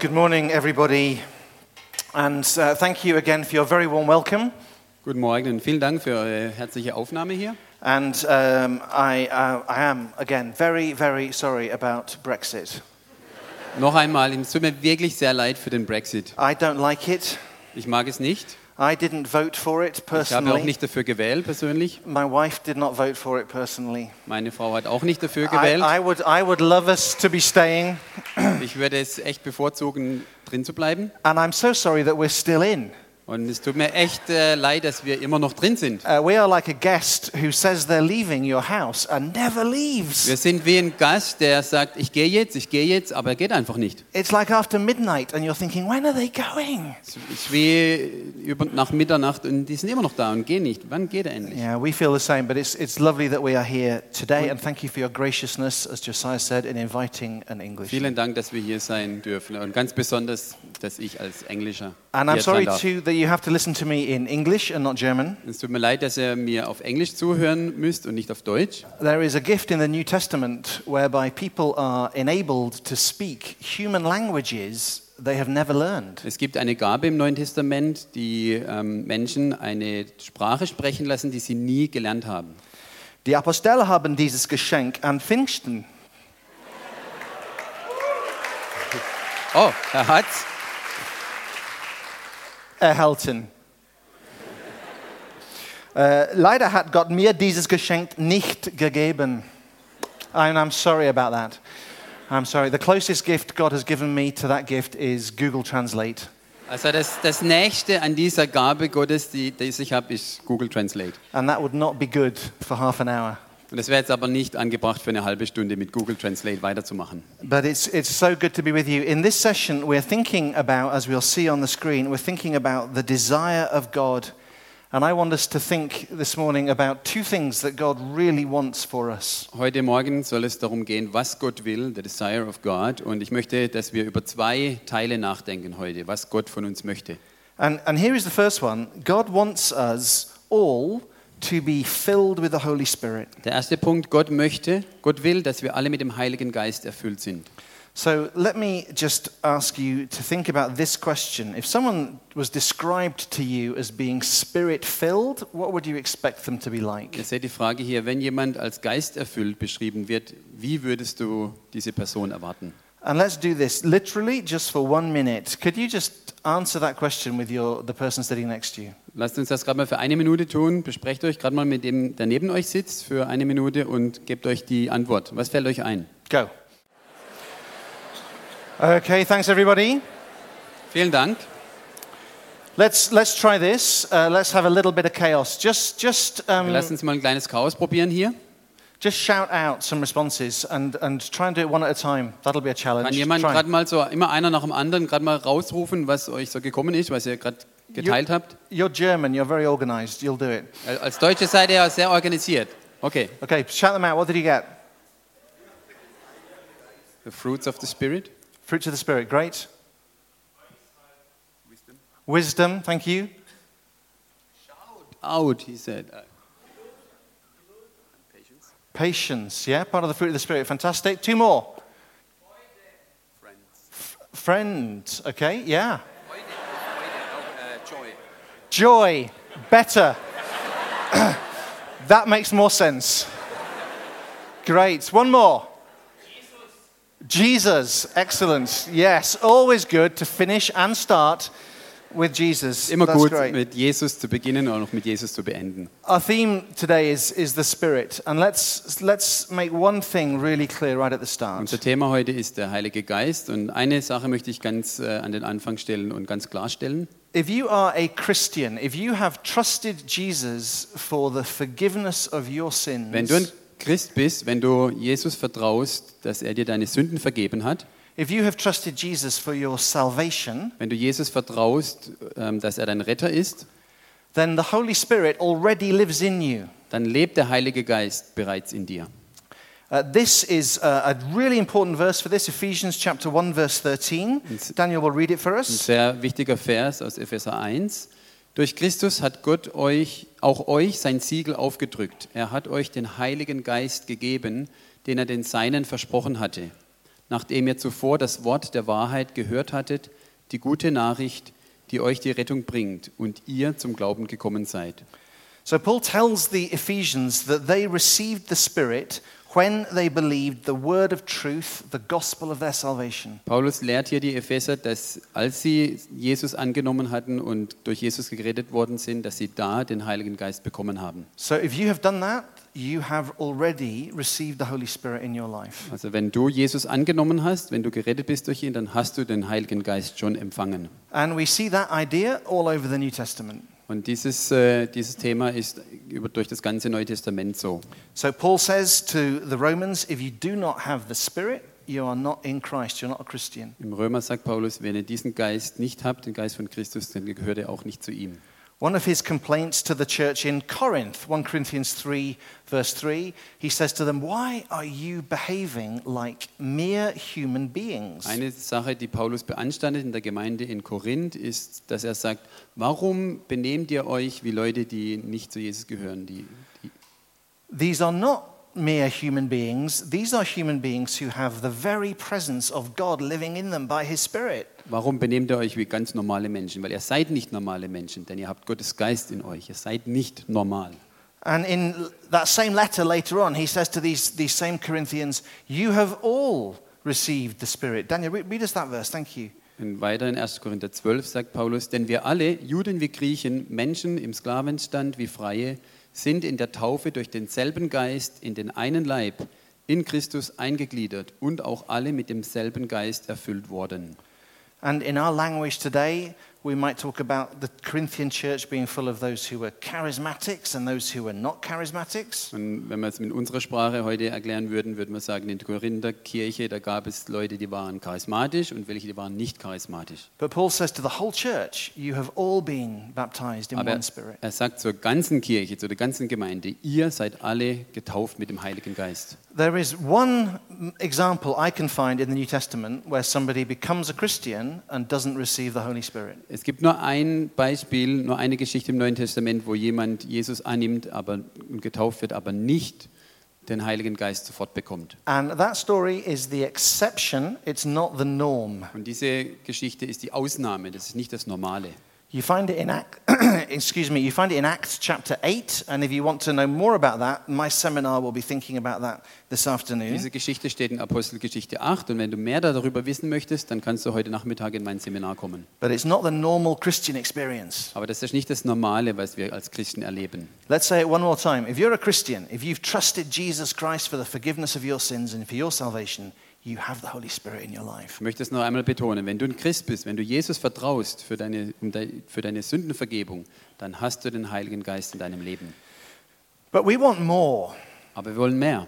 Good morning, everybody, and uh, thank you again for your very warm welcome. Guten Morgen und vielen Dank für eure herzliche Aufnahme hier. And um, I, uh, I am, again, very, very sorry about Brexit. Noch einmal, es tut mir wirklich sehr leid für den Brexit. I don't like it. Ich mag es nicht. I didn't vote for it Ich habe auch personally. nicht dafür gewählt persönlich. My wife did not vote for it personally. Meine Frau hat auch nicht dafür I, gewählt. I, would, I would love us to be staying, Ich würde es echt bevorzugen, drin zu bleiben. and I'm so sorry that we're still in. Und es tut mir echt äh, leid, dass wir immer noch drin sind. Uh, we are like a guest who says they're leaving your house and never leaves. Wir sind wie ein Gast, der sagt, ich gehe jetzt, ich gehe jetzt, aber er geht einfach nicht. It's like after midnight, and you're thinking, when are they going? Es ist wie über, nach Mitternacht und die sind immer noch da und gehen nicht. Wann geht er endlich? Yeah, we feel the same, but it's, it's lovely that we are here today, and thank you for your graciousness, as Josiah said, in inviting an English. Vielen Dank, dass wir hier sein dürfen und ganz besonders, dass ich als Englischer And I'm sorry darf. too that you have to listen to me in English and not German. Es tut mir leid, dass ihr mir auf Englisch zuhören müsst und nicht auf Deutsch. There is a gift in the New Testament whereby people are enabled to speak human languages they have never learned. Es gibt eine Gabe im Neuen Testament, die ähm, Menschen eine Sprache sprechen lassen, die sie nie gelernt haben. Die Apostel haben dieses Geschenk an Pfingsten. Oh, er hat's. Erhalten. Äh, eh, leider hat Gott mir dieses Geschenk nicht gegeben. And I'm sorry about that. I'm sorry. The closest gift God has given me to that gift is Google Translate. Also das, das Nächste an dieser Gabe Gottes, die, die ich habe, ist Google Translate. And that would not be good for half an hour. Und das wäre jetzt aber nicht angebracht für eine halbe Stunde mit Google Translate weiterzumachen. But it's, it's so good to be with you. In this session, we're thinking about, as we'll see on the screen, we're thinking about the desire of God. And I want us to think this morning about two things that God really wants for us. Heute Morgen soll es darum gehen, was Gott will, the desire of God. Und ich möchte, dass wir über zwei Teile nachdenken heute, was Gott von uns möchte. And, and here is the first one God wants us all to be filled with the Holy Spirit. Der erste Punkt, Gott möchte, Gott will, dass wir alle mit dem Heiligen Geist erfüllt sind. So let me just ask you to think about this question. If someone was described to you as being spirit filled, what would you expect them to be like? Seht die Frage hier, wenn jemand als Geist erfüllt beschrieben wird, wie würdest du diese Person erwarten? And let's do this literally just for one minute. Could you just answer that question with your, the person sitting next to you? Lasst uns das gerade mal für eine Minute tun. Besprecht euch gerade mal mit dem, der neben euch sitzt, für eine Minute und gebt euch die Antwort. Was fällt euch ein? Go. Okay, thanks everybody. Vielen Dank. Let's, let's try this. Uh, let's have a little bit of chaos. Just, just, um, Wir lassen uns mal ein kleines Chaos probieren hier. Just shout out some responses and, and try and do it one at a time. That'll be a challenge. Kann jemand gerade mal so, immer einer nach dem anderen, gerade mal rausrufen, was euch so gekommen ist, was ihr gerade geteilt habt? You're German, you're very organized. You'll do it. Als Deutsche seid ihr ja sehr organisiert. Okay. Okay, shout them out. What did you get? The fruits of the Spirit. Fruits of the Spirit. Great. Wisdom. Wisdom. thank you. Shout Out, he said. Uh, Patience, yeah, part of the fruit of the Spirit. Fantastic. Two more. F- friend, okay, yeah. Joy. Better. that makes more sense. Great. One more. Jesus, excellent. Yes, always good to finish and start with Jesus. Immer That's gut, great. mit Jesus zu beginnen und auch mit Jesus zu beenden. Our theme today is, is the Spirit, and let's, let's make one thing really clear right at the start. Unser Thema heute ist der Heilige Geist und eine Sache möchte ich ganz äh, an den Anfang stellen und ganz klarstellen. If you are a Christian, if you have trusted Jesus for the forgiveness of your Wenn du ein sins, Christ bist, wenn du Jesus vertraust, dass er dir deine Sünden vergeben hat, If you have trusted Jesus for your salvation, Wenn du Jesus vertraust, ähm, dass er dein Retter ist, then the Holy Spirit already lives in you. dann lebt der Heilige Geist bereits in dir. Uh, this is uh, a really important verse for this, Ephesians chapter 1, verse 13. Daniel will read it for Ein us. sehr wichtiger Vers aus Epheser 1. Durch Christus hat Gott euch, auch euch sein Siegel aufgedrückt. Er hat euch den Heiligen Geist gegeben, den er den Seinen versprochen hatte. Nachdem ihr zuvor das Wort der Wahrheit gehört hattet, die gute Nachricht, die euch die Rettung bringt und ihr zum Glauben gekommen seid. So Paul tells the Ephesians that they received the Spirit when they believed the word of truth, the gospel of their salvation. Paulus lehrt hier die Epheser, dass als sie Jesus angenommen hatten und durch Jesus geredet worden sind, dass sie da den Heiligen Geist bekommen haben. So if you have done that, you have already received the Holy Spirit in your life. Also wenn du Jesus angenommen hast, wenn du gerettet bist durch ihn, dann hast du den Heiligen Geist schon empfangen. And we see that idea all over the New Testament. Und dieses, äh, dieses Thema ist über, durch das ganze Neue Testament so. So Paul says to the Romans, if you do not have the Spirit, you are not in Christ, you're not a Christian. Im Römer sagt Paulus, wenn ihr diesen Geist nicht habt, den Geist von Christus, dann gehört er auch nicht zu ihm. One of his complaints to the church in Corinth, 1 Corinthians 3, verse 3, he says to them, Why are you behaving like mere human beings? Eine Sache, die Paulus beanstandet in der Gemeinde in Korinth, ist, dass er sagt, warum benehmt ihr euch wie Leute, die nicht zu Jesus gehören? Die, die, These are not mere human beings, these are human beings who have the very presence of God living in them by his Spirit. warum benehmt ihr euch wie ganz normale Menschen? Weil ihr seid nicht normale Menschen, denn ihr habt Gottes Geist in euch. Ihr seid nicht normal. And in that same letter later on, he says to these, these same Corinthians, You have all received the Spirit. Daniel, read, us that verse. Thank you. Und weiter in 1. Korinther 12 sagt Paulus, denn wir alle, Juden wie Griechen, Menschen im Sklavenstand wie Freie, sind in der Taufe durch denselben Geist in den einen Leib, in Christus eingegliedert und auch alle mit demselben Geist erfüllt worden. And in our language today, we might talk about the Corinthian church being full of those who were charismatics and those who were not charismatics. Und wenn wir es mit unserer Sprache heute erklären würden, würden wir sagen, in der Korinther Kirche, da gab es Leute, die waren charismatisch und welche, die waren nicht charismatisch. But Paul says to the whole church, You have all been baptized in Aber one Spirit. er sagt zur ganzen Kirche, zu der ganzen Gemeinde, ihr seid alle getauft mit dem Heiligen Geist. There is one example I can find in the New Testament where somebody becomes a Christian and doesn't receive the Holy Spirit. Es gibt nur ein Beispiel, nur eine Geschichte im Neuen Testament, wo jemand Jesus annimmt aber, und getauft wird, aber nicht den Heiligen Geist sofort bekommt. And that story is the exception, it's not the norm. Und diese Geschichte ist die Ausnahme, das ist nicht das Normale. You find it in Act, excuse me, you find it in Acts chapter 8, and if you want to know more about that, my seminar will be thinking about that this afternoon. Diese Geschichte steht in Apostelgeschichte 8 und wenn du mehr darüber wissen möchtest, dann kannst du heute Nachmittag in mein Seminar kommen. But it's not the normal Christian experience. Aber das ist nicht das Normale, was wir als Christen erleben. Let's say it one more time. If you're a Christian, if you've trusted Jesus Christ for the forgiveness of your sins and for your salvation, you have the Holy Spirit in your life. Ich möchte es noch einmal betonen, wenn du ein Christ bist, wenn du Jesus vertraust für deine, de- für deine Sündenvergebung, dann hast du den Heiligen Geist in deinem Leben. But we want more. Aber wir wollen mehr.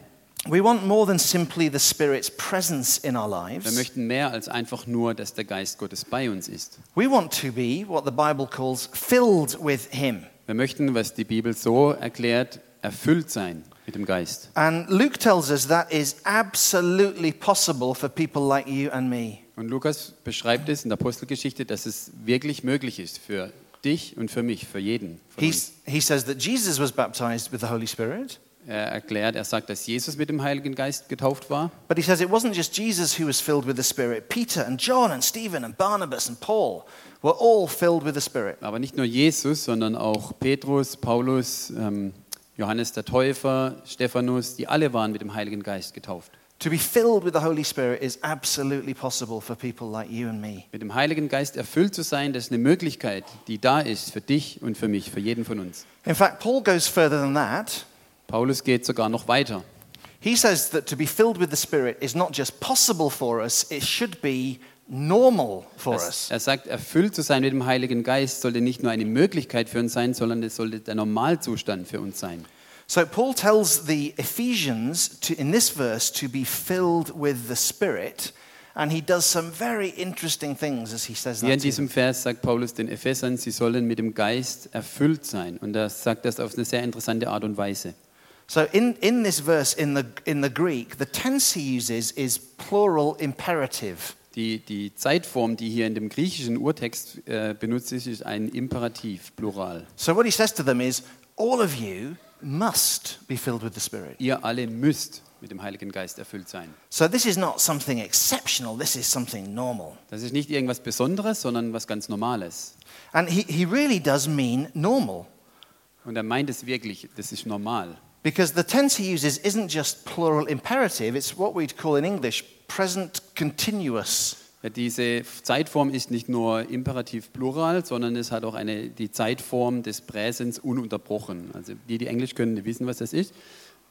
We want more than simply the Spirit's presence in our Wir lives. möchten mehr als einfach nur, dass der Geist Gottes bei uns ist. We want to be what the Bible calls filled with Him. Wir möchten, was die Bibel so erklärt, erfüllt sein mit dem Geist. And Luke tells us that is absolutely possible for people like you and me. Und Lukas beschreibt es in der Apostelgeschichte, dass es wirklich möglich ist für dich und für mich, für jeden von uns. He's, he says that Jesus was baptized with the Holy Spirit, Er erklärt, er sagt, dass Jesus mit dem Heiligen Geist getauft war. but he says it wasn't just Jesus who was filled with the Spirit. Peter and John and Stephen and Barnabas and Paul were all filled with the Spirit. Aber nicht nur Jesus, sondern auch Petrus, Paulus, ähm, Johannes der Täufer, Stephanus, die alle waren mit dem Heiligen Geist getauft. To be filled with the Holy Spirit is absolutely possible for people like you and me. Mit dem Heiligen Geist erfüllt zu sein, das ist eine Möglichkeit, die da ist für dich und für mich, für jeden von uns. In fact, Paul goes further than that. Paulus geht sogar noch weiter. He says that to be filled with the Spirit is not just possible for us, it should be normal for us. er sagt, erfüllt zu sein mit dem Heiligen Geist sollte nicht nur eine Möglichkeit für uns sein, sondern es sollte der Normalzustand für uns sein. So Paul tells the Ephesians to, in this verse to be filled with the Spirit, And he does some very interesting things as he says Hier that. in to diesem Vers sagt Paulus den Ephesern, sie sollen mit dem Geist erfüllt sein. Und er sagt das auf eine sehr interessante Art und Weise. So in, in this verse in the, in the Greek, the tense he uses is plural imperative. Die, die Zeitform, die hier in dem griechischen Urtext äh, benutzt ist, ist ein Imperativ, Plural. So what he says to them is, all of you must be filled with the Spirit. Ihr alle müsst mit dem Heiligen Geist erfüllt sein. So this is not something exceptional, this is something normal. Das ist nicht irgendwas Besonderes, sondern was ganz Normales. And he, he really does mean normal. Und er meint es wirklich, das ist normal. Because the tense he uses isn't just plural imperative, it's what we'd call in English present continuous. Diese Zeitform ist nicht nur Imperativ Plural, sondern es hat auch eine, die Zeitform des Präsens ununterbrochen. Also die, die Englisch können, die wissen, was das ist.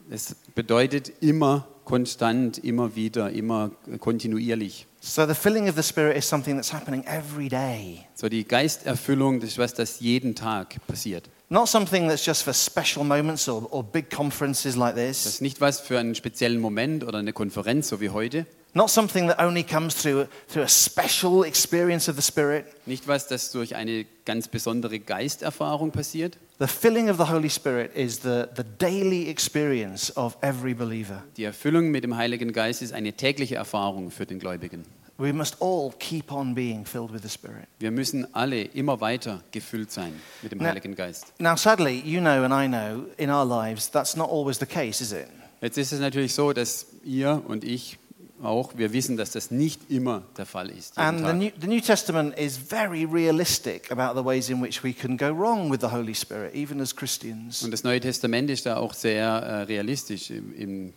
Es bedeutet immer konstant, immer wieder, immer kontinuierlich. So the filling of the Spirit is something that's happening every day. So die Geisterfüllung, das ist was, das jeden Tag passiert. Not something that's just for special moments or, or big conferences like Das this. ist nicht was für einen speziellen Moment oder eine Konferenz, so wie heute. Not something that only comes through, through a special experience of the Spirit. Nicht was, das durch eine ganz besondere Geisterfahrung passiert. The filling of the Holy Spirit is the, the daily experience of every believer. Die Erfüllung mit dem Heiligen Geist ist eine tägliche Erfahrung für den Gläubigen. We must all keep on being filled with the Spirit. Wir müssen alle immer weiter gefüllt sein mit dem Na- Heiligen Geist. Now, sadly, you know and I know in our lives that's not always the case, is it? Jetzt ist es natürlich so, dass ihr und ich auch, wir wissen, dass das nicht immer der Fall ist. And the. New, the New Testament is very realistic about the ways in which we can go wrong with the Holy Spirit, even as Christians. Und das Neue Testament ist da auch sehr äh, realistisch, wenn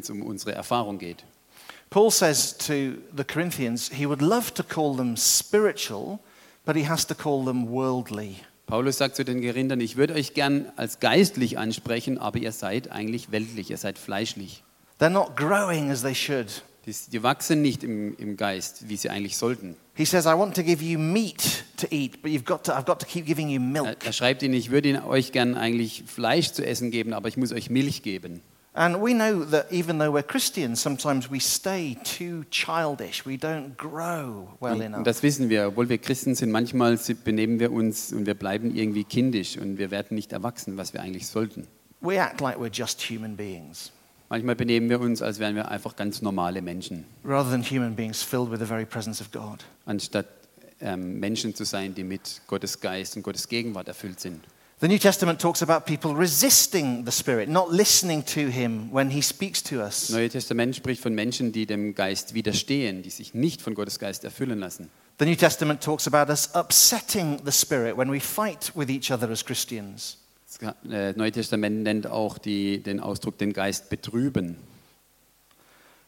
es um unsere Erfahrung geht. Paul says to the Corinthians he would love to call them spiritual, but he has to call them worldly. Paulus sagt zu den Gerindern, ich würde euch gern als geistlich ansprechen, aber ihr seid eigentlich weltlich, ihr seid fleischlich. They're not growing as they should. Die, die wachsen nicht im, im Geist, wie sie eigentlich sollten. He says, I want to give you meat to eat, but you've got to, I've got to keep giving you Er, milk. er schreibt ihnen, ich würde ihnen euch gern eigentlich Fleisch zu essen geben, aber ich muss euch Milch geben. And we know that even though we're Christians, sometimes we stay too childish. We don't grow well Und, enough. und das wissen wir, obwohl wir Christen sind, manchmal benehmen wir uns und wir bleiben irgendwie kindisch und wir werden nicht erwachsen, was wir eigentlich sollten. We act like we're just human beings, Manchmal benehmen wir uns, als wären wir einfach ganz normale Menschen, rather than human beings filled with the very presence of God. anstatt ähm, Menschen zu sein, die mit Gottes Geist und Gottes Gegenwart erfüllt sind. The New Testament talks about people resisting the Spirit, not listening to Him when He speaks to Das us. Neue Testament spricht von Menschen, die dem Geist widerstehen, die sich nicht von Gottes Geist erfüllen lassen. The New Testament talks about us upsetting the Spirit when we fight with each other as Christians. Das äh, Neue Testament nennt auch die, den Ausdruck den Geist betrüben.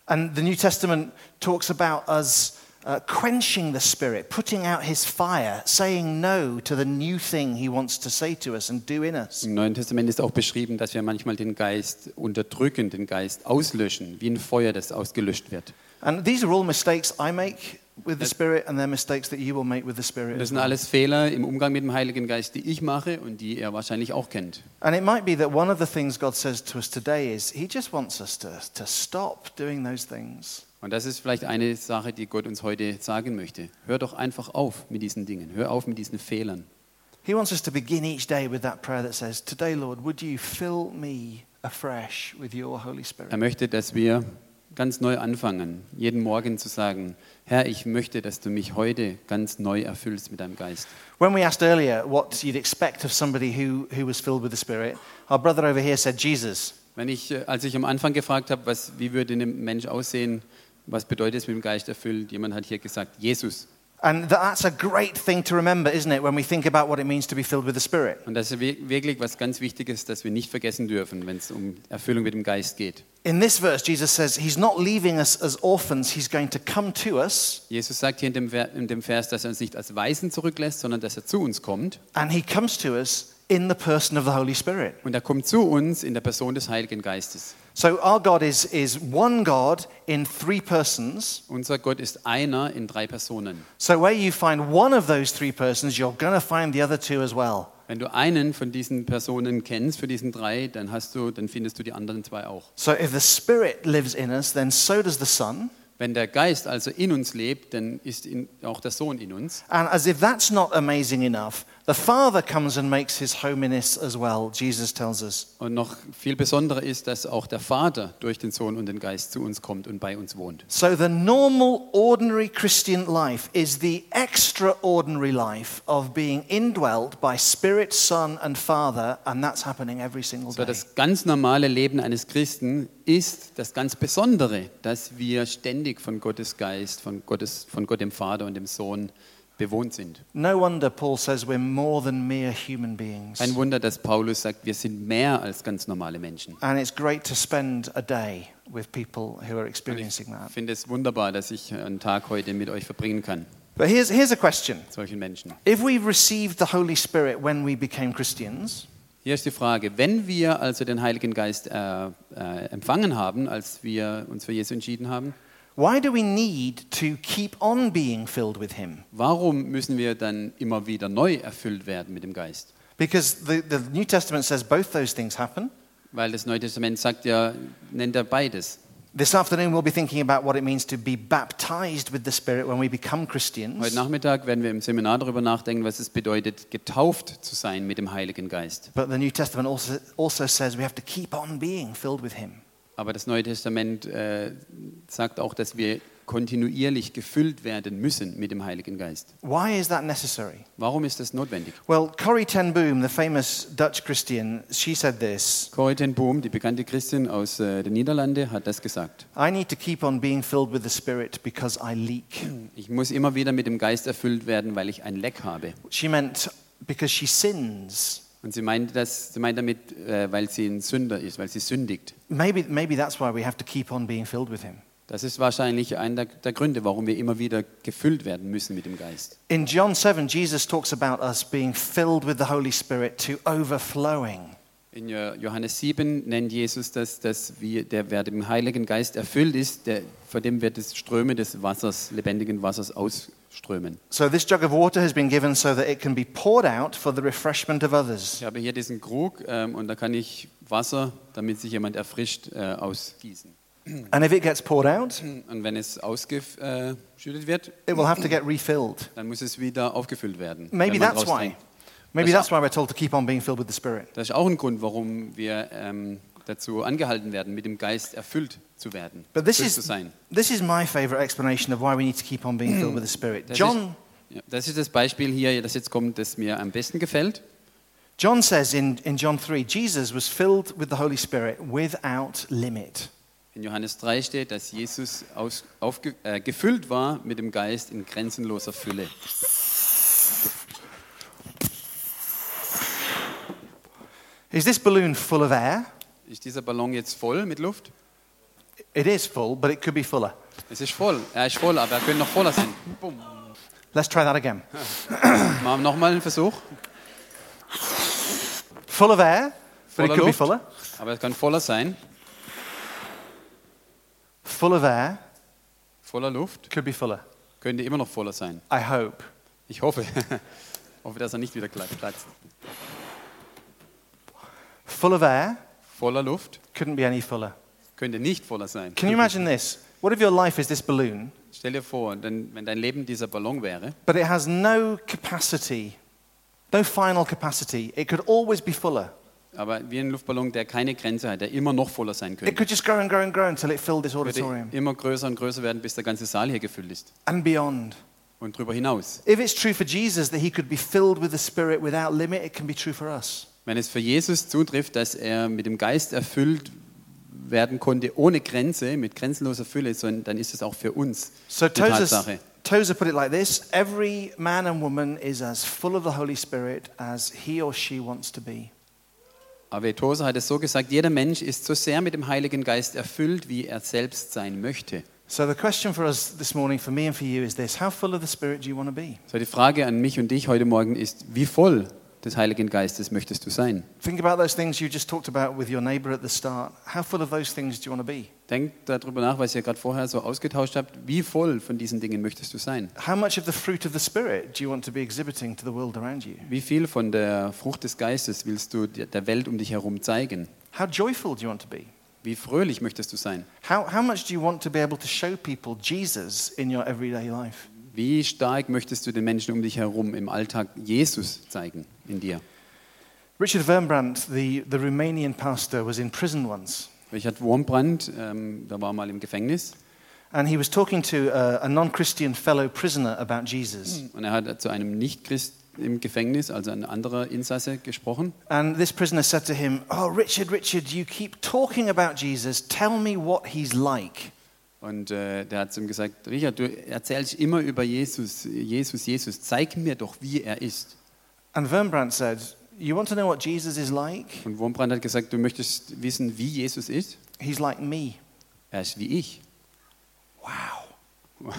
And the New Testament talks about us uh, quenching the Spirit, putting out His fire, saying no to the new thing He wants to say to us and do in us. Im Neuen Testament ist auch beschrieben, dass wir manchmal den Geist unterdrücken, den Geist auslöschen, wie ein Feuer, das ausgelöscht wird. And these are all mistakes I make with the Spirit, and they're mistakes that you will make with the Spirit. Das as sind alles Fehler im Umgang mit dem Heiligen Geist, die ich mache und die er wahrscheinlich auch kennt. And it might be that one of the things God says to us today is He just wants us to, to stop doing those things. Und das ist vielleicht eine Sache, die Gott uns heute sagen möchte. Hör doch einfach auf mit diesen Dingen. Hör auf mit diesen Fehlern. He wants us to begin each day with that prayer that says, Today, Lord, would you fill me afresh with your Holy Spirit? Er möchte, dass wir ganz neu anfangen, jeden Morgen zu sagen, Herr, ich möchte, dass du mich heute ganz neu erfüllst mit deinem Geist. When we asked earlier what you'd expect of somebody who, who was filled with the Spirit, our brother over here said, Jesus. Wenn ich, äh, als ich am Anfang gefragt habe, was, wie würde ein Mensch aussehen, was bedeutet es mit dem Geist erfüllt, jemand hat hier gesagt, Jesus. And that's a great thing to remember, isn't it, when we think about what it means to be filled with the Spirit? Und das ist wir- wirklich was ganz Wichtiges, das wir nicht vergessen dürfen, wenn es um Erfüllung mit dem Geist geht. In this verse, Jesus says he's not leaving us as orphans, he's going to come to us, Jesus sagt hier in dem, in dem Vers, dass er uns nicht als Waisen zurücklässt, sondern dass er zu uns kommt. and he comes to us in the person of the Holy Spirit. Und er kommt zu uns in der Person des Heiligen Geistes. So our God is, is one God in three persons. Unser Gott ist einer in drei Personen. So where you find one of those three persons, you're going to find the other two as well. Wenn du einen von diesen Personen kennst, für diesen drei, dann, hast du, dann findest du die anderen zwei auch. So if the Spirit lives in us, then so does the Son. Wenn der Geist also in uns lebt, dann ist in, auch der Sohn in uns. And as if that's not amazing enough, the Father comes and makes his home in us as well, Jesus tells us. Und noch viel besonderer ist, dass auch der Vater durch den Sohn und den Geist zu uns kommt und bei uns wohnt. So the normal, ordinary Christian life is the extraordinary life of being indwelt by Spirit, Son, and Father, and that's happening every single day. So das ganz normale Leben eines Christen ist das ganz Besondere, dass wir ständig von Gottes Geist, von, Gottes, von Gott dem Vater und dem Sohn bewohnt sind. No wonder Paul says we're more than mere human beings. Kein Wunder, dass Paulus sagt, wir sind mehr als ganz normale Menschen. And it's great to spend a day with people who are experiencing ich that. finde es wunderbar, dass ich einen Tag heute mit euch verbringen kann, But here's, here's a question solchen Menschen. If we received the Holy Spirit when we became Christians, Hier ist die Frage, wenn wir also den Heiligen Geist äh, äh, empfangen haben, als wir uns für Jesus entschieden haben, why do we need to keep on being filled with Him? warum müssen wir dann immer wieder neu erfüllt werden mit dem Geist? Because the, the New Testament says both those things happen. Weil das Neue Testament sagt ja, nennt er beides. This afternoon, we'll be thinking about what it means to be baptized with the Spirit when we become Christians. Heute Nachmittag werden wir im Seminar darüber nachdenken, was es bedeutet, getauft zu sein mit dem Heiligen Geist. But the New Testament also, also says we have to keep on being filled with Him. Aber das Neue Testament äh, sagt auch, dass wir kontinuierlich gefüllt werden müssen mit dem Heiligen Geist. Why is that necessary? Warum ist das notwendig? Well, Corrie ten Boom, the famous Dutch Christian, she said this Corrie ten Boom, die bekannte Christin aus äh, den Niederlanden, hat das gesagt. I need to keep on being filled with the Spirit because I leak. Ich muss immer wieder mit dem Geist erfüllt werden, weil ich ein Leck habe. She meant because she sins. Und sie meint, das, sie meint damit, äh, weil sie ein Sünder ist, weil sie sündigt. Maybe, maybe that's why we have to keep on being filled with Him. Das ist wahrscheinlich einer der, der Gründe, warum wir immer wieder gefüllt werden müssen mit dem Geist. In John 7, Jesus talks about us being filled with the Holy Spirit to overflowing. In Jo- Johannes 7 nennt Jesus das, dass wir, der, wer dem Heiligen Geist erfüllt ist, der, vor dem wird das Ströme des Wassers, lebendigen Wassers ausströmen. So, this jug of water has been given so that it can be poured out for the refreshment of others. Ich habe hier diesen Krug ähm, und da kann ich Wasser, damit sich jemand erfrischt, äh, ausgießen. And if it gets poured out, Und wenn es ausgeschüttet wird, it will have to get refilled. dann muss es wieder aufgefüllt werden. Maybe that's why. Maybe That's why we're told to keep on being filled with the Spirit. Das ist auch ein Grund, warum wir ähm, dazu angehalten werden, mit dem Geist erfüllt zu werden, But this erfüllt zu is, sein. this is my favorite explanation of why we need to keep on being filled with the Spirit. Das John, ist, ja, das ist das Beispiel hier, das jetzt kommt, das mir am besten gefällt. John says in, in John 3 Jesus was filled with the Holy Spirit without limit. In Johannes 3 steht, dass Jesus aus, aufge, äh, gefüllt war mit dem Geist in grenzenloser Fülle. Is this balloon full of air? Ist dieser Ballon jetzt voll mit Luft? It is full, but it could be fuller. Es ist voll. Er ist voll, aber er könnte noch voller sein. Bumm. Let's try that again. Machen wir nochmal einen Versuch. Full of air, but it Voller could be Luft. fuller. Aber es kann voller sein. Full of air, Voller Luft. could be fuller. Könnte immer noch voller sein. I hope. Ich hoffe. hoffe, dass er nicht wieder platzt. Full of air, Voller Luft. couldn't be any fuller. Könnte nicht voller sein. Can you imagine this? What if your life is this balloon, Stell dir vor, denn, wenn dein Leben dieser Ballon wäre, but it has no capacity, no final capacity? It could always be fuller. aber wie ein Luftballon, der keine Grenze hat, der immer noch voller sein It könnte. could just grow and grow and grow until it filled this Würde auditorium immer größer und größer werden, bis der ganze Saal hier gefüllt ist. and beyond. Und darüber hinaus. If it's true for Jesus that he could be filled with the Spirit without limit, it can be true for us. Wenn es für Jesus zutrifft, dass er mit dem Geist erfüllt werden konnte, ohne Grenze, mit grenzenloser Fülle, so- dann ist es auch für uns So die Tozer, Tatsache. Tozer put it like this Every man and woman is as full of the Holy Spirit as he or she wants to be. Aber Tosa hat es so gesagt, jeder Mensch ist so sehr mit dem Heiligen Geist erfüllt, wie er selbst sein möchte. So the question for us this morning, for me and for you, is this How full of the Spirit do you want to be? So die Frage an mich und dich heute Morgen ist, wie voll des Heiligen Geistes möchtest du sein? Think about those things you just talked about with your neighbor at the start. How full of those things do you want to be? Denk darüber nach, was ihr gerade vorher so ausgetauscht habt. Wie voll von diesen Dingen möchtest du sein? How much of the fruit of the Spirit do you want to be exhibiting to the world around you? Wie viel von der Frucht des Geistes willst du der der Welt um dich herum zeigen? How joyful do you want to be? Wie fröhlich möchtest du sein? How, how much do you want to be able to show people Jesus in your everyday life? Wie stark möchtest du den Menschen um dich herum im Alltag Jesus zeigen in dir? Richard Wurmbrandt, the, the Romanian pastor, was in prison once. Richard Wurmbrand, ähm, da war mal im Gefängnis And he was talking to a, a non Christian fellow prisoner about Jesus. und er hat zu einem Nicht-Christ im Gefängnis, also ein anderer Insasse, gesprochen. And this prisoner said to him, Oh, Richard, Richard, you keep talking about Jesus. Tell me what he's like. Und äh, der hat zu ihm gesagt, Richard, du erzählst immer über Jesus, Jesus, Jesus, zeig mir doch, wie er ist. And Wurmbrandt said, You want to know what Jesus is like? Und Wurmbrand hat gesagt, du möchtest wissen, wie Jesus ist? He's like me. Er ist wie ich. Wow.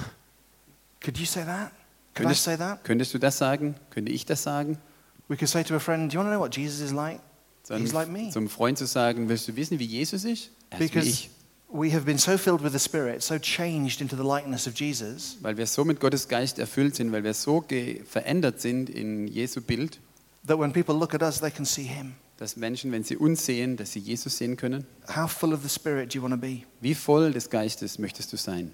Could you say that? Could I Könntest, say that? könntest du das sagen? Könnte ich das sagen? We could say to a friend, Do you want to know what Jesus is like? He's like me. zum Freund zu sagen, willst du wissen, wie Jesus ist? Er ist wie Because ich. We have been so filled with the Spirit, so changed into the likeness of Jesus, Weil wir so mit Gottes Geist erfüllt sind, weil wir so verändert sind in Jesu Bild, that when people look at us, they can see Him. dass Menschen, wenn sie uns sehen, dass sie Jesus sehen können. How full of the Spirit do you want to be? Wie voll des Geistes möchtest du sein?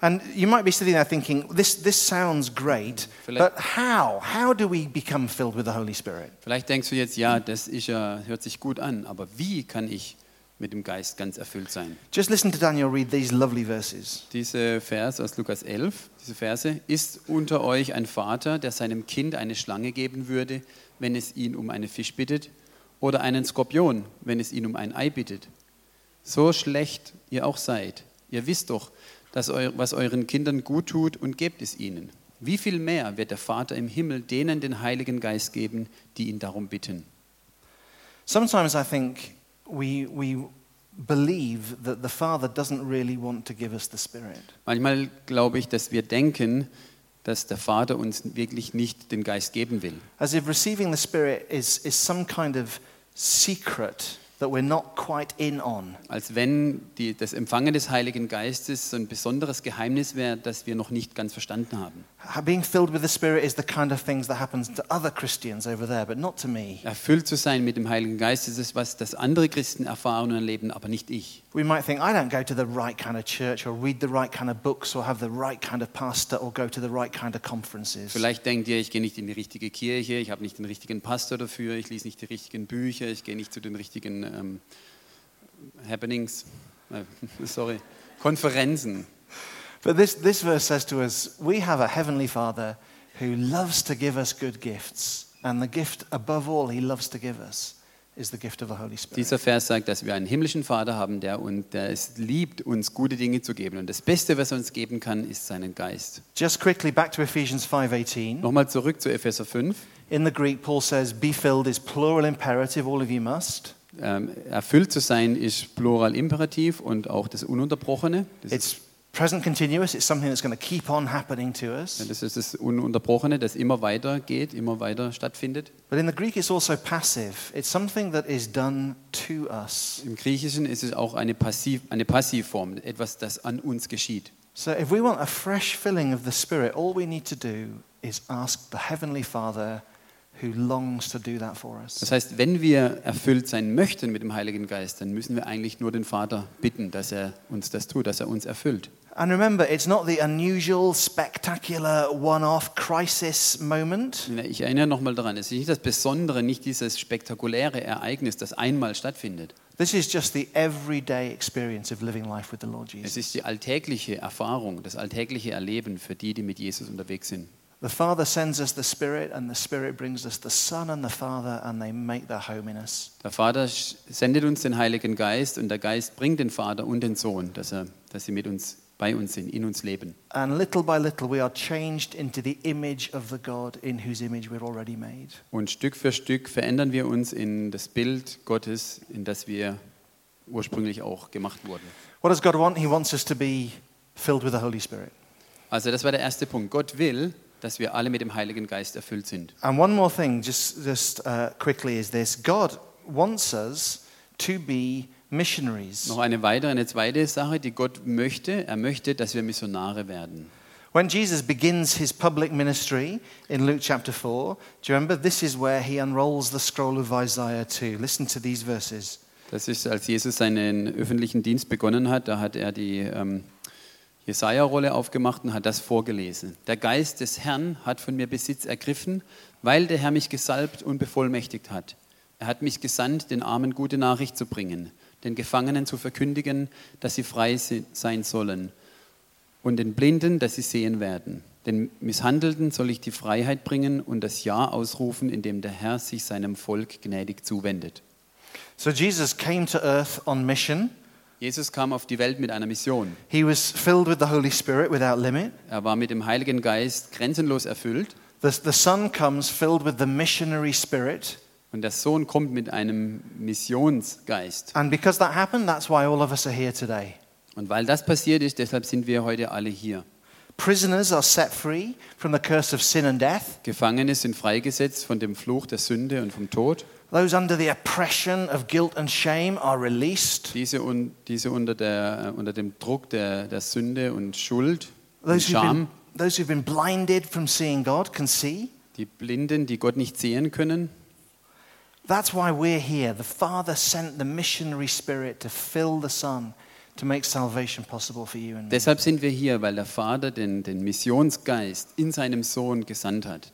And you might be sitting there thinking, this, this sounds great, Vielleicht- but how? How do we become filled with the Holy Spirit? Vielleicht denkst du jetzt, ja, das ist ja, hört sich gut an, aber wie kann ich mit dem Geist ganz erfüllt sein? Just listen to Daniel read these lovely verses. Diese Vers aus Lukas 11, diese Verse, ist unter euch ein Vater, der seinem Kind eine Schlange geben würde, wenn es ihn um einen Fisch bittet, oder einen Skorpion, wenn es ihn um ein Ei bittet? So schlecht ihr auch seid, ihr wisst doch, dass eu was euren Kindern gut tut und gebt es ihnen. Wie viel mehr wird der Vater im Himmel denen den Heiligen Geist geben, die ihn darum bitten? Sometimes I think we, we believe that the Father doesn't really want to give us the Spirit. Manchmal glaube ich, dass wir denken, dass der Vater uns wirklich nicht den Geist geben will. As if receiving the Spirit is, is some kind of secret that we're not quite in on. Als wenn die, das Empfangen des Heiligen Geistes so ein besonderes Geheimnis wäre, das wir noch nicht ganz verstanden haben. Being filled with the Spirit is the kind of things that happens to other Christians over there, but not to me. Erfüllt zu sein mit dem Heiligen Geist ist es, was das andere Christen erfahren und erleben, aber nicht ich. We might think, I don't go to the right kind of church or read the right kind of books or have the right kind of pastor or go to the right kind of conferences. Vielleicht denkt ihr, ich gehe nicht in die richtige Kirche, ich habe nicht den richtigen Pastor dafür, ich lese nicht die richtigen Bücher, ich gehe nicht zu den richtigen ähm, Happenings, äh, sorry, Konferenzen. But this, this verse says to us, we have a heavenly Father who loves to give us good gifts. And the gift above all he loves to give us is the gift of the Holy Spirit. Dieser Vers sagt, dass wir einen himmlischen Vater haben, der, und der es liebt, uns gute Dinge zu geben. Und das Beste, was er uns geben kann, ist seinen Geist. Just quickly back to Ephesians 5:18. Nochmal zurück zu Epheser 5. In the Greek, Paul says, "Be filled" is plural imperative. All of you must. Ähm, erfüllt zu sein ist Plural Imperativ und auch das Ununterbrochene. Das It's present continuous. It's something that's going to keep on happening to us. das ist das Ununterbrochene, das immer weiter geht, immer weiter stattfindet. But in the Greek, it's also passive. It's something that is done to us. Im Griechischen ist es auch eine, Passiv, eine Passivform, etwas, das an uns geschieht. So if we want a fresh filling of the Spirit, all we need to do is ask the Heavenly Father who longs to do that for us. Das heißt, wenn wir erfüllt sein möchten mit dem Heiligen Geist, dann müssen wir eigentlich nur den Vater bitten, dass er uns das tut, dass er uns erfüllt. And remember, it's not the unusual, spectacular, one off crisis moment. Ich erinnere nochmal daran, es ist nicht das Besondere, nicht dieses spektakuläre Ereignis, das einmal stattfindet. This is just the everyday experience of living life with the Lord Es Jesus. ist die alltägliche Erfahrung, das alltägliche Erleben für die, die mit Jesus unterwegs sind. The Father sends us the Spirit, and the Spirit brings us the Son and the Father, and they make their home in us. Der Vater sendet uns den Heiligen Geist und der Geist bringt den Vater und den Sohn, dass, er, dass sie mit uns, bei uns sind, in uns leben. And little by little, we are changed into the image of the God in whose image we're already made. Und Stück für Stück verändern wir uns in das Bild Gottes, in das wir ursprünglich auch gemacht wurden. What does God want? He wants us to be filled with the Holy Spirit. Also das war der erste Punkt. Gott will, dass wir alle mit dem Heiligen Geist erfüllt sind. And one more thing, just, just uh, quickly, is this God wants us to be missionaries. Noch eine weitere, eine zweite Sache, die Gott möchte. Er möchte, dass wir Missionare werden. When Jesus begins his public ministry in Luke chapter 4, do you remember? This is where he unrolls the scroll of Isaiah 2. Listen to these verses. Das ist, als Jesus seinen öffentlichen Dienst begonnen hat, da hat er die ähm, Jesaja-Rolle aufgemacht und hat das vorgelesen. Der Geist des Herrn hat von mir Besitz ergriffen, weil der Herr mich gesalbt und bevollmächtigt hat. Er hat mich gesandt, den Armen gute Nachricht zu bringen, den Gefangenen zu verkündigen, dass sie frei sein sollen, und den Blinden, dass sie sehen werden. Den Misshandelten soll ich die Freiheit bringen und das Ja ausrufen, in dem der Herr sich seinem Volk gnädig zuwendet. So Jesus came to earth on mission. Jesus kam auf die Welt mit einer Mission. He was filled with the Holy Spirit without limit. Er war mit dem Heiligen Geist grenzenlos erfüllt The, the Son comes filled with the missionary spirit. Und der Sohn kommt mit einem Missionsgeist. And because that happened, that's why all of us are here today. Und weil das passiert ist, deshalb sind wir heute alle hier. Prisoners are set free from the curse of sin and death. Gefangene sind freigesetzt von dem Fluch der Sünde und vom Tod. Those under the oppression of guilt and shame are released. Diese, un, diese unter, der, äh, unter dem Druck der, der Sünde und Schuld und Scham. those who've been blinded from seeing God can see. Die Blinden, die Gott nicht sehen können. That's why we're here. The Father sent the missionary spirit to fill the Son to make salvation possible for you and me. Deshalb sind wir hier, weil der Vater den, den Missionsgeist in seinem Sohn gesandt hat.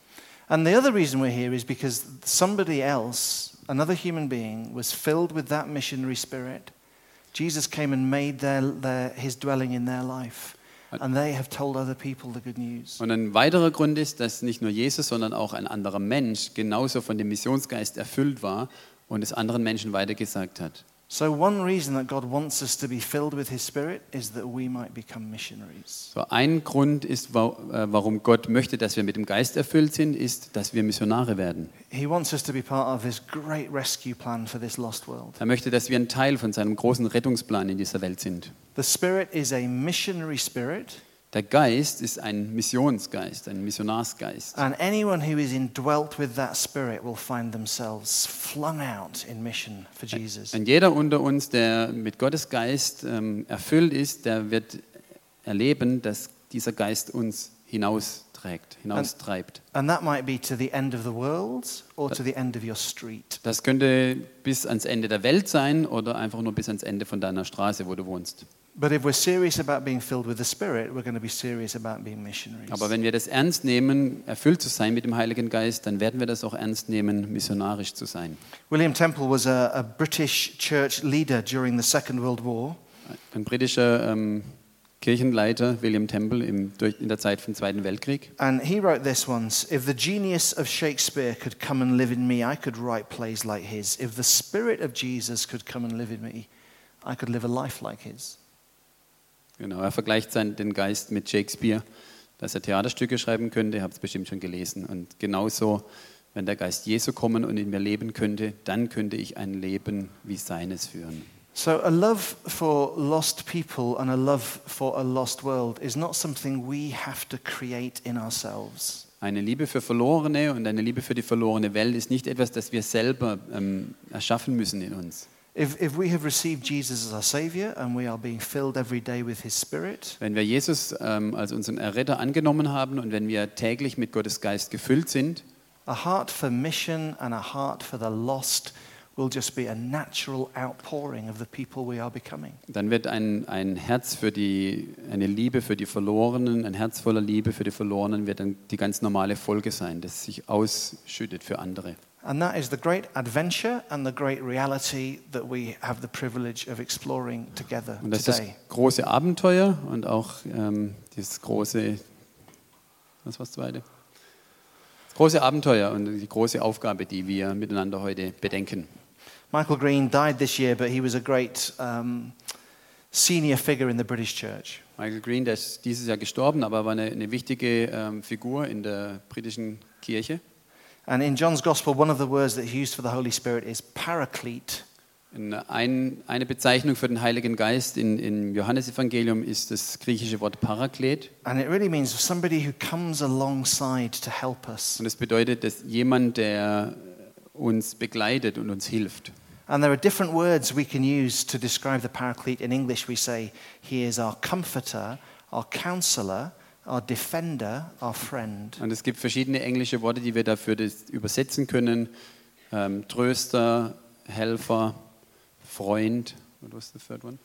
And the other reason we're here is because somebody else, another human being, was filled with that missionary spirit. Jesus came and made their, their, his dwelling in their life. Und ein weiterer Grund ist, dass nicht nur Jesus, sondern auch ein anderer Mensch genauso von dem Missionsgeist erfüllt war und es anderen Menschen weitergesagt hat. So, one reason that God wants us to be filled with his spirit is that we might become missionaries. So ein Grund ist, äh, warum Gott möchte, dass wir mit dem Geist erfüllt sind, ist, dass wir Missionare werden. He wants us to be part of his great rescue plan for this lost world. Er möchte, dass wir ein Teil von seinem großen Rettungsplan in dieser Welt sind. The spirit is a missionary spirit, Der Geist ist ein Missionsgeist, ein Missionarsgeist. and anyone who is indwelt with that spirit will find themselves flung out in mission for Jesus. Und jeder unter uns, der mit Gottes Geist ähm, erfüllt ist, der wird erleben, dass dieser Geist uns hinausträgt, hinaustreibt. And that might be to the end of the world or to the end of your street. Das könnte bis ans Ende der Welt sein oder einfach nur bis ans Ende von deiner Straße, wo du wohnst. But if we're serious about being filled with the Spirit, we're going to be serious about being missionaries. Aber wenn wir das ernst nehmen, erfüllt zu sein mit dem Heiligen Geist, dann werden wir das auch ernst nehmen, missionarisch zu sein. William Temple was a, a British church leader during the Second World War. Ein britischer ähm, Kirchenleiter, William Temple, im, durch, in der Zeit vom Zweiten Weltkrieg. And he wrote this once If the genius of Shakespeare could come and live in me, I could write plays like his. If the Spirit of Jesus could come and live in me, I could live a life like his. Genau, er vergleicht seinen, den Geist mit Shakespeare, dass er Theaterstücke schreiben könnte, ihr habt es bestimmt schon gelesen. Und genauso, wenn der Geist Jesu kommen und in mir leben könnte, dann könnte ich ein Leben wie seines führen. So, a love for lost people and a love for a lost world is not something we have to create in ourselves. Eine Liebe für Verlorene und eine Liebe für die verlorene Welt ist nicht etwas, das wir selber ähm, erschaffen müssen in uns. If, if we have received Jesus as our Savior and we are being filled every day with His Spirit, Wenn wir Jesus ähm, als unseren Erretter angenommen haben und wenn wir täglich mit Gottes Geist gefüllt sind, a heart for mission and a heart for the lost will just be a natural outpouring of the people we are becoming. dann wird ein, ein Herz für die, eine Liebe für die Verlorenen, ein Herz voller Liebe für die Verlorenen wird dann die ganz normale Folge sein, das sich ausschüttet für andere. And that is the great adventure and the great reality that we have the privilege of exploring together Und das ist das today. große Abenteuer und auch ähm, dieses große, was war das zweite? Das große Abenteuer und die große Aufgabe, die wir miteinander heute bedenken. Michael Green died this year, but he was a great um, senior figure in the British church. Michael Green, der ist dieses Jahr gestorben, aber war eine, eine wichtige ähm, Figur in der britischen Kirche. And in John's Gospel, one of the words that he used for the Holy Spirit is paraclete. In ein, eine Bezeichnung für den Heiligen Geist in, im Johannesevangelium ist das griechische Wort Paraklet. And it really means somebody who comes alongside to help us. Und es bedeutet, dass jemand, der uns begleitet und uns hilft. And there are different words we can use to describe the paraclete. In English, we say, He is our comforter, our counselor, our defender, our friend. Und es gibt verschiedene englische Worte, die wir dafür übersetzen können. Ähm, Tröster, Helfer, Freund, what was the third one?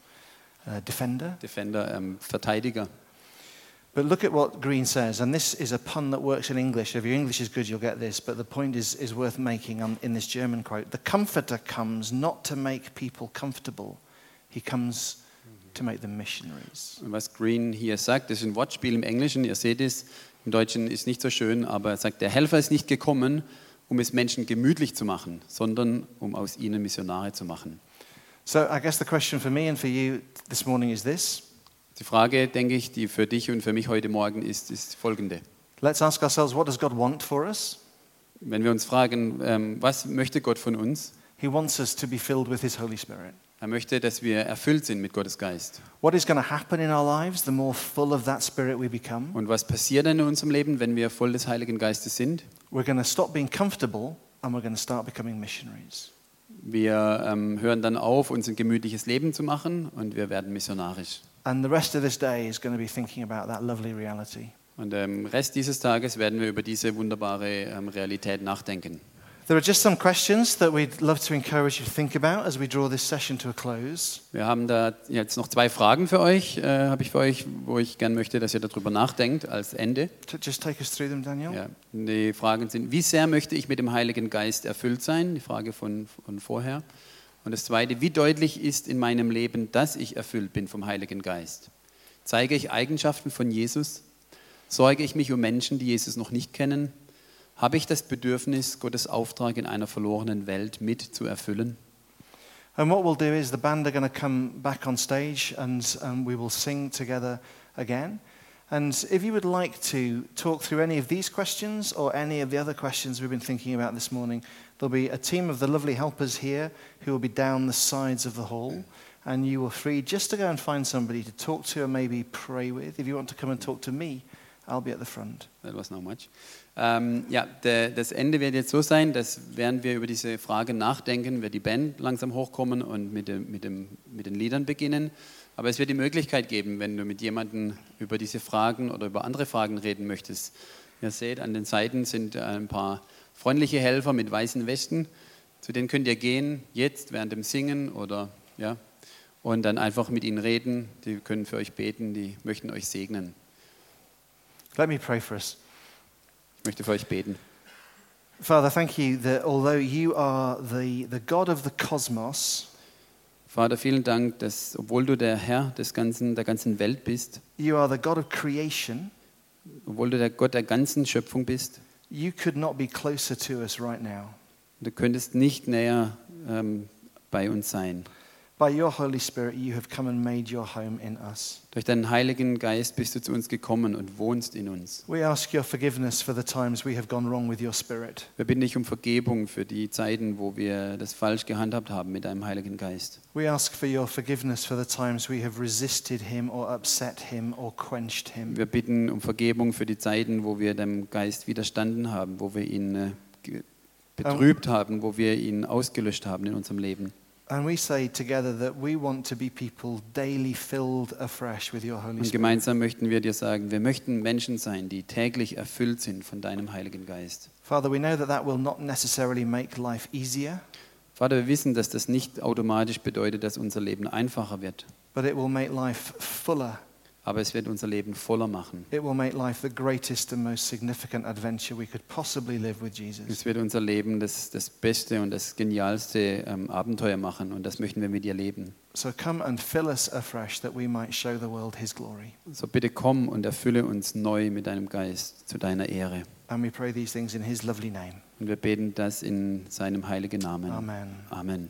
uh, defender. Defender, ähm, Verteidiger. But look at what Green says, and this is a pun that works in English. If your English is good, you'll get this, but the point is, is worth making on, in this German quote. The Comforter comes not to make people comfortable, he comes to make them missionaries. Was Green hier sagt, das ist ein Wortspiel im Englischen, ihr seht es, im Deutschen ist nicht so schön, aber er sagt, der Helfer ist nicht gekommen, um es Menschen gemütlich zu machen, sondern um aus ihnen Missionare zu machen. So I guess the question for me and for you this morning is this Die Frage, denke ich, die für dich und für mich heute Morgen ist, ist folgende. Let's ask ourselves what does God want for us? Wenn wir uns fragen, ähm, was möchte Gott von uns? He wants us to be filled with His Holy Spirit. Er möchte, dass wir erfüllt sind mit Gottes Geist. What is going to happen in our lives the more full of that Spirit we become? Und was passiert dann in unserem Leben, wenn wir voll des Heiligen Geistes sind? We're going to stop being comfortable and we're going to start becoming missionaries. Wir ähm, hören dann auf, uns ein gemütliches Leben zu machen und wir werden missionarisch. And the rest of this day is going to be thinking about that lovely reality. Und im Rest dieses Tages werden wir über diese wunderbare ähm, Realität nachdenken. There are just some questions that we'd love to encourage you to think about as we draw this session to a close. Wir haben da jetzt noch zwei Fragen für euch, äh, habe ich für euch, wo ich gern möchte, dass ihr darüber nachdenkt als Ende. Just take us through them, Daniel. Ja, die Fragen sind, wie sehr möchte ich mit dem Heiligen Geist erfüllt sein? Die Frage von, von vorher. Und das Zweite, wie deutlich ist in meinem Leben, dass ich erfüllt bin vom Heiligen Geist? Zeige ich Eigenschaften von Jesus? Sorge ich mich um Menschen, die Jesus noch nicht kennen? Habe ich das Bedürfnis, Gottes Auftrag in einer verlorenen Welt mit zu erfüllen? And what we'll do is the band are going to come back on stage and um, we will sing together again. And if you would like to talk through any of these questions or any of the other questions we've been thinking about this morning, there'll be a team of the lovely helpers here who will be down the sides of the hall. And you are free just to go and find somebody to talk to and maybe pray with. If you want to come and talk to me, I'll be at the front. That was not much. Ähm, ja, der, das Ende wird jetzt so sein, dass während wir über diese Frage nachdenken, wird die Band langsam hochkommen und mit, dem, mit, dem, mit den Liedern beginnen. Aber es wird die Möglichkeit geben, wenn du mit jemandem über diese Fragen oder über andere Fragen reden möchtest. Ihr seht, an den Seiten sind ein paar freundliche Helfer mit weißen Westen. Zu denen könnt ihr gehen, jetzt während dem Singen oder ja, und dann einfach mit ihnen reden. Die können für euch beten, die möchten euch segnen. Let me pray for us. Ich möchte für euch beten. Father, thank you that although you are the, the God of the cosmos, Vater, vielen Dank, dass obwohl du der Herr des ganzen, der ganzen Welt bist, you are the God of creation, obwohl du der Gott der ganzen Schöpfung bist, you could not be closer to us right now. du könntest nicht näher ähm, bei uns sein. By your Holy Spirit, you have come and made your home in us. Durch deinen Heiligen Geist bist du zu uns gekommen und wohnst in uns. We ask your forgiveness for the times we have gone wrong with your Spirit. Wir bitten dich um Vergebung für die Zeiten, wo wir das falsch gehandhabt haben mit deinem Heiligen Geist. We ask for your forgiveness for the times we have resisted him or upset him or quenched him. Wir bitten um Vergebung für die Zeiten, wo wir dem Geist widerstanden haben, wo wir ihn äh, ge- betrübt haben, wo wir ihn ausgelöscht haben in unserem Leben. And we say together that we want to be people daily filled afresh with your Holy Und gemeinsam möchten wir dir sagen, wir möchten Menschen sein, die täglich erfüllt sind von deinem Heiligen Geist. Father, we know that that will not necessarily make life easier, Vater, wir wissen, dass das nicht automatisch bedeutet, dass unser Leben einfacher wird, but it will make life fuller. Aber es wird unser Leben voller machen. It will make life the greatest and most significant adventure we could possibly live with Jesus. Es wird unser Leben das, das beste und das genialste ähm, Abenteuer machen und das möchten wir mit dir leben. So come and fill us afresh that we might show the world his glory. So bitte komm und erfülle uns neu mit deinem Geist zu deiner Ehre. And we pray these things in his lovely name. Und wir beten das in seinem heiligen Namen. Amen. Amen.